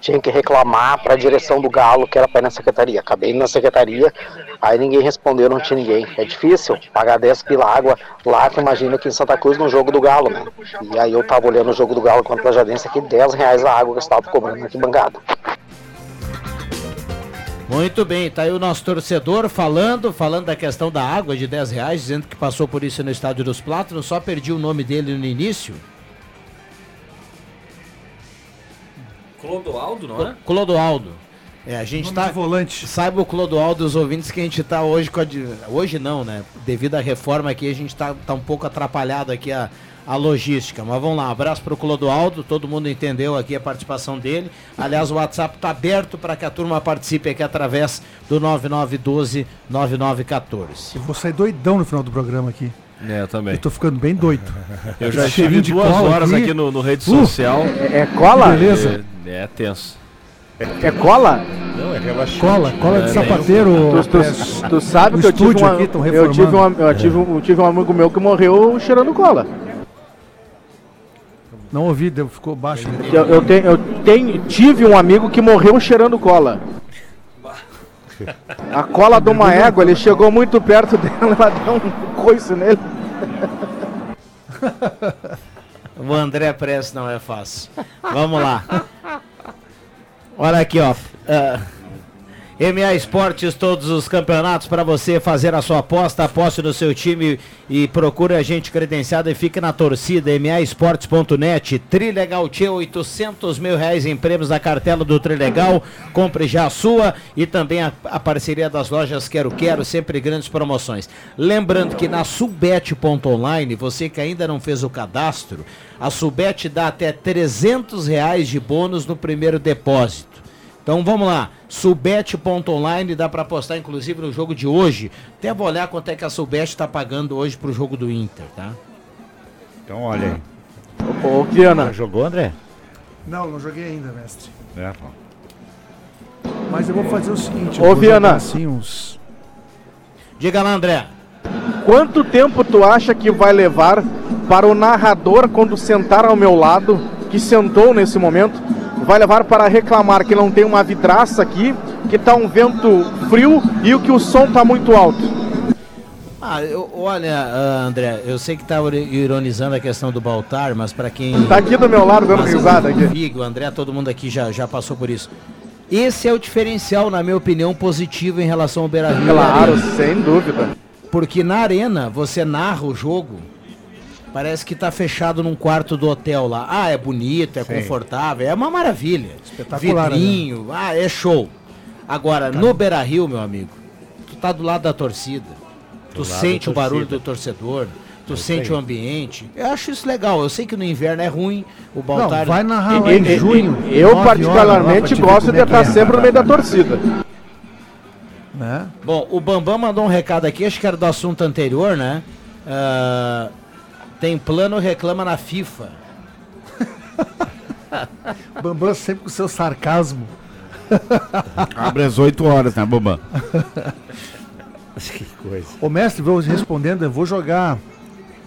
tinha que reclamar para a direção do Galo que era para ir na secretaria. Acabei na secretaria, aí ninguém respondeu, não tinha ninguém. É difícil pagar 10 pila água lá, que imagina aqui em Santa Cruz no jogo do Galo, né? E aí eu tava olhando o jogo do Galo contra o Lajadense aqui, 10 reais a água que eu estava cobrando na arquibancada. Muito bem, tá aí o nosso torcedor falando, falando da questão da água de 10 reais, dizendo que passou por isso no Estádio dos Plátanos, só perdi o nome dele no início. Clodoaldo, não é? Clodoaldo. É, a gente tá. volante. Saiba o Clodoaldo, os ouvintes, que a gente tá hoje com a. Hoje não, né? Devido à reforma aqui, a gente tá, tá um pouco atrapalhado aqui a, a logística. Mas vamos lá, abraço pro Clodoaldo, todo mundo entendeu aqui a participação dele. Aliás, o WhatsApp tá aberto para que a turma participe aqui através do 9912 9914. Eu vou sair doidão no final do programa aqui. É, eu também. Eu tô ficando bem doido. Eu já estive duas horas aqui, no, no rede Uh, social. É- é cola? Beleza. É, é tenso. É cola? Não, é relaxante. Cola, cola de É, sapateiro. Tu, tu- tu sabe O que eu tive, uma, aqui eu, tive uma, eu, tive um, eu tive um amigo meu que morreu cheirando cola. Não ouvi, deu- ficou baixo. Eu, eu, tenho, eu tenho, tive um amigo que morreu cheirando cola. A cola de uma égua, ele chegou muito perto dela, ela deu um coice nele. O André Press não é fácil. Vamos lá. Olha aqui, ó. Ah, MA Esportes, todos os campeonatos para você fazer a sua aposta. Aposte no seu time e procure a gente credenciado e fique na torcida. MAEsportes.net. Trilegal Tchê, 800 mil reais em prêmios da cartela do Trilegal. Compre já a sua e também a, a parceria das lojas Quero Quero, sempre grandes promoções. Lembrando que na subet.online, você que ainda não fez o cadastro, a Subet dá até 300 reais de bônus no primeiro depósito. Então vamos lá, subet.online dá para apostar inclusive no jogo de hoje. Até vou olhar quanto é que a Subet está pagando hoje pro jogo do Inter, tá? Então olha aí. Ô, Viana. Jogou, André? Não, não joguei ainda, mestre. É, pô. Mas eu vou fazer o seguinte. Ô, Viana. Assim, uns... Diga lá, André. Quanto tempo tu acha que vai levar para o narrador, quando sentar ao meu lado, que sentou nesse momento, vai levar para reclamar que não tem uma vidraça aqui, que tá um vento frio e o que o som tá muito alto? Ah, eu- olha, ah, André, eu sei que tá ori- ironizando a questão do Baltar, mas para quem. Tá aqui do meu lado dando risada o aqui. O André, todo mundo aqui já, já passou por isso. Esse é o diferencial, na minha opinião, positivo em relação ao Beira Rio. Claro, sem dúvida. Porque na arena você narra o jogo, parece que tá fechado num quarto do hotel lá. Ah, é bonito, é Sim. confortável, é uma maravilha. Espetacular, né? Vidrinho, ah, é show. Agora, no Beira Rio, meu amigo, tu tá do lado da torcida. Tu Do lado sente o barulho do torcedor. Tu É sente o ambiente. Eu acho isso legal. Eu sei que no inverno é ruim. O Baltar. vai narrar E- e- e- Eu, particularmente, gosto de estar sempre no meio da torcida. Né? Bom, o Bambam mandou um recado aqui, acho que era do assunto anterior, né? Ah, tem plano, reclama na FIFA. Bambam sempre com seu sarcasmo. Abre às 8 horas, né, Bambam? Que coisa. Ô mestre, vou respondendo, eu vou jogar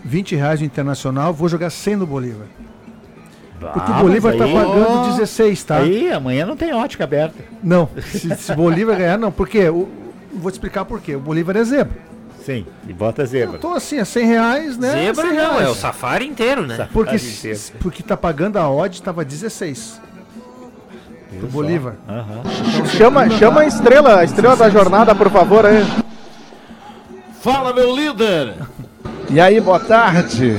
20 reais no Internacional, vou jogar 100 no Bolívar. Porque Ah, o Bolívar mas tá aí- pagando 16, tá? Aí amanhã não tem ótica aberta. Não, se, se Bolívar ganhar, não. Porque, o, vou te explicar por quê. O Bolívar é zebra. Sim, e bota zebra. Então assim, é 100 reais, né? Zebra 100 não, reais. é o safari inteiro, né? Porque, porque tá pagando a odd, tava 16. Do Bolívar. Chama, chama a estrela, a estrela da jornada, por favor, aí. Fala, meu líder! E aí, boa tarde.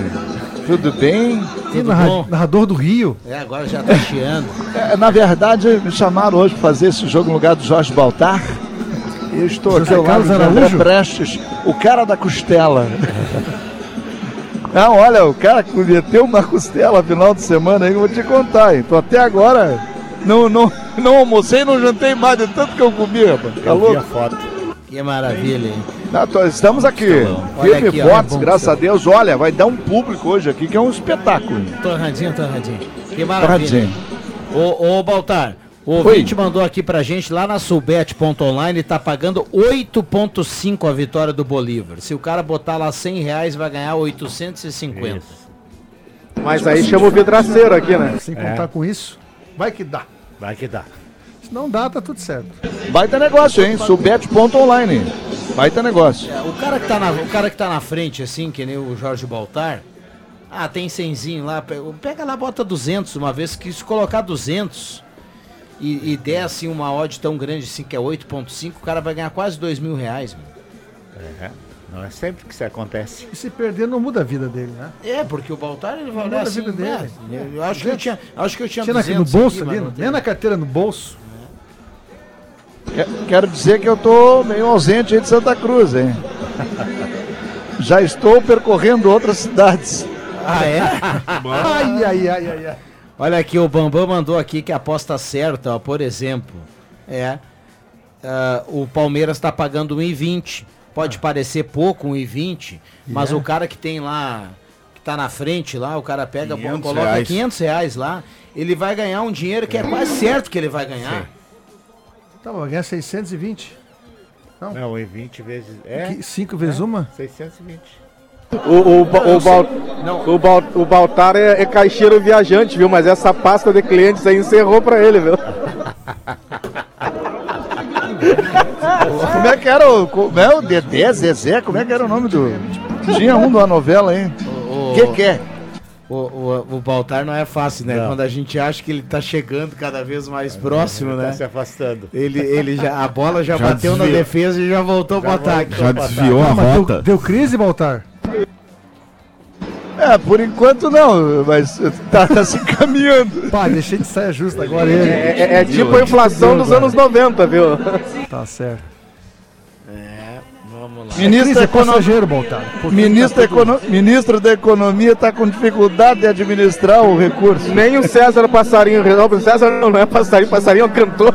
Tudo bem? E narra- narrador do Rio. É, agora já tá chiando. É, na verdade, me chamaram hoje para fazer esse jogo no lugar do Jorge Baltar. Eu estou José aqui ao lado Carlos Araújo? Prestes, o cara da costela. Não, olha, o cara que meteu uma costela final de semana aí, eu vou te contar. hein. Então até agora não, não, não almocei, não jantei mais de tanto que eu comi, rapaz. Tá Eu vi louco? a foto. Que maravilha, hein? Não, tô- estamos aqui, e ó, fortes, é graças a Deus. Olha, vai dar um público hoje aqui que é um espetáculo. Torradinho, torradinho. Que maravilha. Torradinho. Ô, ô Baltar, o Oi. ouvinte mandou aqui pra gente lá na Sulbet.online, tá pagando 8,5 a vitória do Bolívar. Se o cara botar lá 100 reais, vai ganhar 850. Mas aí chama o vidraceiro aqui, né? Sem É. contar com isso, vai que dá. Vai que dá. Se não dá, tá tudo certo. Baita negócio, hein? Subet.online. Baita negócio. É, o, cara que tá na, o cara que tá na frente, assim, que nem o Jorge Baltar, ah, tem 100 lá, pega, pega lá, bota 200, uma vez que se colocar 200 e, e der, assim, uma odd tão grande assim, que é 8,5, o cara vai ganhar quase 2 mil reais, mano. É, não é sempre que isso acontece. E se perder, não muda a vida dele, né? É, porque o Baltar, ele vai Muda olhar a assim, vida dele. né, eu acho que eu tinha, acho que eu tinha, Tinha no 200 bolso aqui, ali, não não- nem na carteira no bolso. Que- Quero dizer que eu tô meio ausente aí de Santa Cruz, hein? Já estou percorrendo outras cidades. Ah, é? ai, ai, ai, ai, ai. Olha aqui, o Bambam mandou aqui que a aposta certa, ó, por exemplo, é ah, o Palmeiras está pagando 1,20. Pode parecer pouco 1,20, mas É. o cara que tem lá, que tá na frente lá, o cara pega, 500 coloca reais. 500 reais lá, ele vai ganhar um dinheiro que é quase certo que ele vai ganhar. Tá, vai ganhar 620. Não, Não, em 20 vezes. É? Que- cinco vezes uma? 620. O, o, o, Bal- o, Bal- o Baltar é, é caixeiro viajante, viu? Mas essa pasta de clientes aí encerrou pra ele, viu? Como é que era o, como é o Dedé, Zezé? Como é que era o nome do... Tinha um uma novela, hein? O Que que é? O, o, o Baltar não é fácil, né? Não. Quando a gente acha que ele tá chegando cada vez mais próximo, Ele né? Tá se afastando. Ele, ele já, a bola já, Já bateu na desviou. defesa e já voltou pro ataque. Já desviou a rota. deu, deu crise, Baltar? É, por enquanto não, mas tá, tá se encaminhando. Pá, deixei de sair justo agora ele. É, é- é tipo a inflação dos anos 90, viu? Tá certo. É, vamos lá. Ministro, da é Econo- Ministro, tá da Econo- Ministro da Economia está com dificuldade de administrar o recurso. Nem o César Passarinho resolve. O César não, não é passarinho, passarinho é o cantor.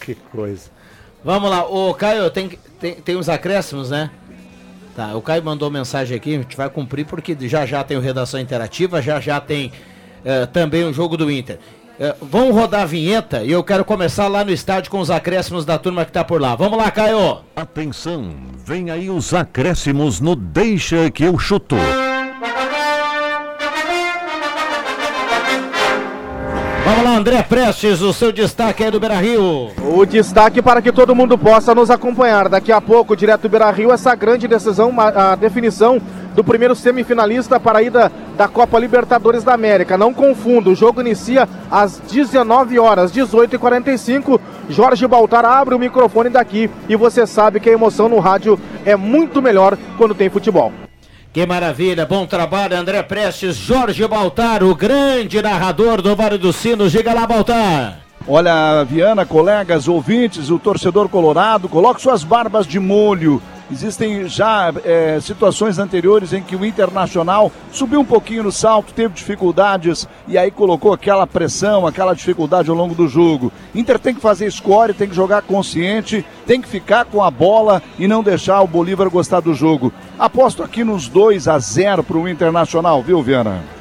Que coisa. Vamos lá, ô Caio, tem, tem, tem uns acréscimos, né? Tá, o Caio mandou mensagem aqui, a gente vai cumprir porque já já tem o Redação Interativa, já já tem eh, também o jogo do Inter. Eh, vamos rodar a vinheta e eu quero começar lá no estádio com os acréscimos da turma que tá por lá. Vamos lá, Caio! Atenção, vem aí os acréscimos no Deixa que eu chuto. André Prestes, o seu destaque aí do Beira Rio. O destaque para que todo mundo possa nos acompanhar. Daqui a pouco, direto do Beira Rio, essa grande decisão, a definição do primeiro semifinalista para a ida da Copa Libertadores da América. Não confunda, o jogo inicia às 19 horas, 18h45. Jorge Baltar abre o microfone daqui e você sabe que a emoção no rádio é muito melhor quando tem futebol. Que maravilha, bom trabalho, André Prestes, Jorge Baltar, o grande narrador do Vale dos Sinos. Diga lá, Baltar. Olha, Viana, colegas, ouvintes, o torcedor colorado, coloque suas barbas de molho. Existem já eh, situações anteriores em que o Internacional subiu um pouquinho no salto, teve dificuldades e aí colocou aquela pressão, aquela dificuldade ao longo do jogo. Inter tem que fazer score, tem que jogar consciente, tem que ficar com a bola e não deixar o Bolívar gostar do jogo. Aposto aqui nos 2 a 0 para o Internacional, viu, Viana?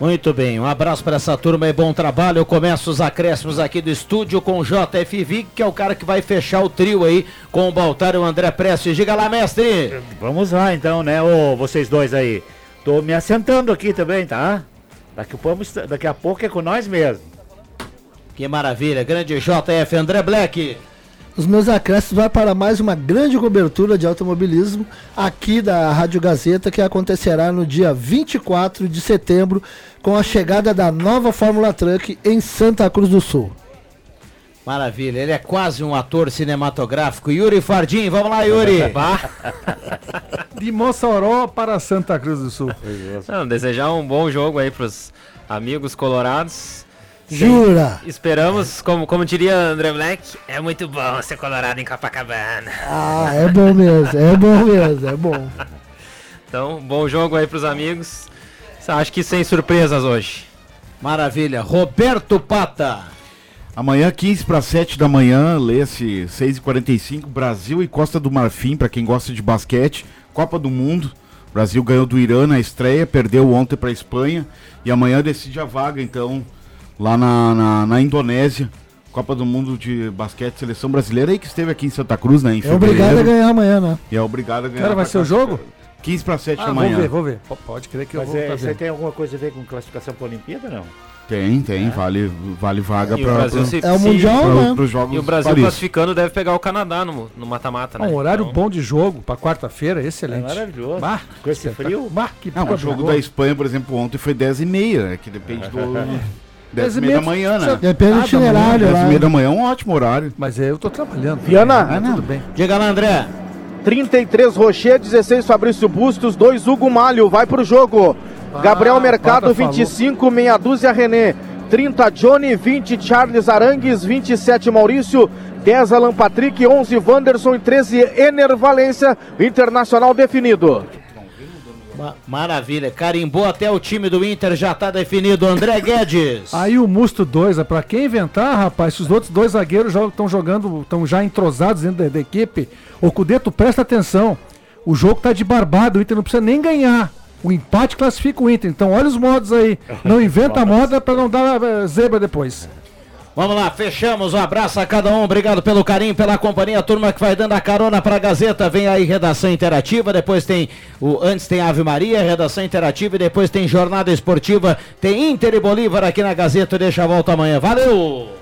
Muito bem, um abraço para essa turma e bom trabalho. Eu começo os acréscimos aqui do estúdio com o JFV, que é o cara que vai fechar o trio aí com o Baltar e o André Prestes. Diga lá, mestre! Vamos lá então, né, ô, vocês dois aí. Tô me assentando aqui também, tá? Daqui, a pouco- daqui a pouco é com nós mesmo. Que maravilha, grande JF André Black. Os meus acréscimos vai para mais uma grande cobertura de automobilismo aqui da Rádio Gazeta, que acontecerá no dia 24 de setembro, com a chegada da nova Fórmula Truck em Santa Cruz do Sul. Maravilha, ele é quase um ator cinematográfico. Yuri Fardim, vamos lá, Yuri. De Mossoró para Santa Cruz do Sul. Não, desejar um bom jogo aí pros amigos colorados. Jura? Esperamos, como, como diria André Black, é muito bom ser colorado em Copacabana. Ah, é bom mesmo, é bom mesmo, é bom. Então, bom jogo aí pros amigos. Acho que sem surpresas hoje. Maravilha. Roberto Pata. Amanhã, 15 para 7 da manhã, lê-se 6h45, Brasil e Costa do Marfim, para quem gosta de basquete, Copa do Mundo. O Brasil ganhou do Irã na estreia, perdeu ontem para a Espanha e amanhã decide a vaga, então, lá na, na, na Indonésia. Copa do Mundo de Basquete, seleção brasileira aí que esteve aqui em Santa Cruz, né? Em É obrigado a ganhar amanhã, né? E é obrigado a ganhar. Cara, vai ser o jogo? 15 para 7 Ah, da vou manhã. ver, vou ver. Pode crer que eu Mas vou é, isso aí vendo. tem alguma coisa a ver com classificação para a Olimpíada, não? Tem, tem, vale, vale vaga E o para Brasil se- É o Mundial, né? os Jogos E o Brasil Paris. classificando deve pegar o Canadá no no mata-mata, né? um horário Então, bom de jogo para quarta-feira, excelente. É maravilhoso. Bah, Com esse frio. Bah, que Não, o jogo da Espanha, por exemplo, ontem foi 10h30, é que depende do. 10 10 e meia da manhã, né? Depende do itinerário 10 e meia da manhã é um ótimo horário. Mas eu tô trabalhando. Viana? Ah, tudo bem. Diga lá, André. 33 Rocher, 16 Fabrício Bustos, 2 Hugo Malho, vai pro jogo. Ah, Gabriel Mercado, Pata falou. 25, meia dúzia René. 30 Johnny, 20 Charles Arangues, 27 Maurício, 10 Alan Patrick, 11 Wanderson e 13 Ener Valência, Internacional definido. Ma- Maravilha, carimbou até o time do Inter, já tá definido. André Guedes. Aí o Musto 2, é pra quem inventar, rapaz, se os outros dois zagueiros estão jogando, estão já entrosados dentro da, da equipe, o Cudeto presta atenção. O jogo tá de barbado, o Inter não precisa nem ganhar. O empate classifica o Inter. Então olha os modos aí. Não inventa a moda pra não dar eh, zebra depois. Vamos lá, fechamos. Um abraço a cada um. Obrigado pelo carinho, pela companhia. A turma que vai dando a carona pra Gazeta. Vem aí redação interativa. Depois tem o. Antes tem Ave Maria, redação interativa. E depois tem jornada esportiva. Tem Inter e Bolívar aqui na Gazeta. Deixa a volta amanhã. Valeu!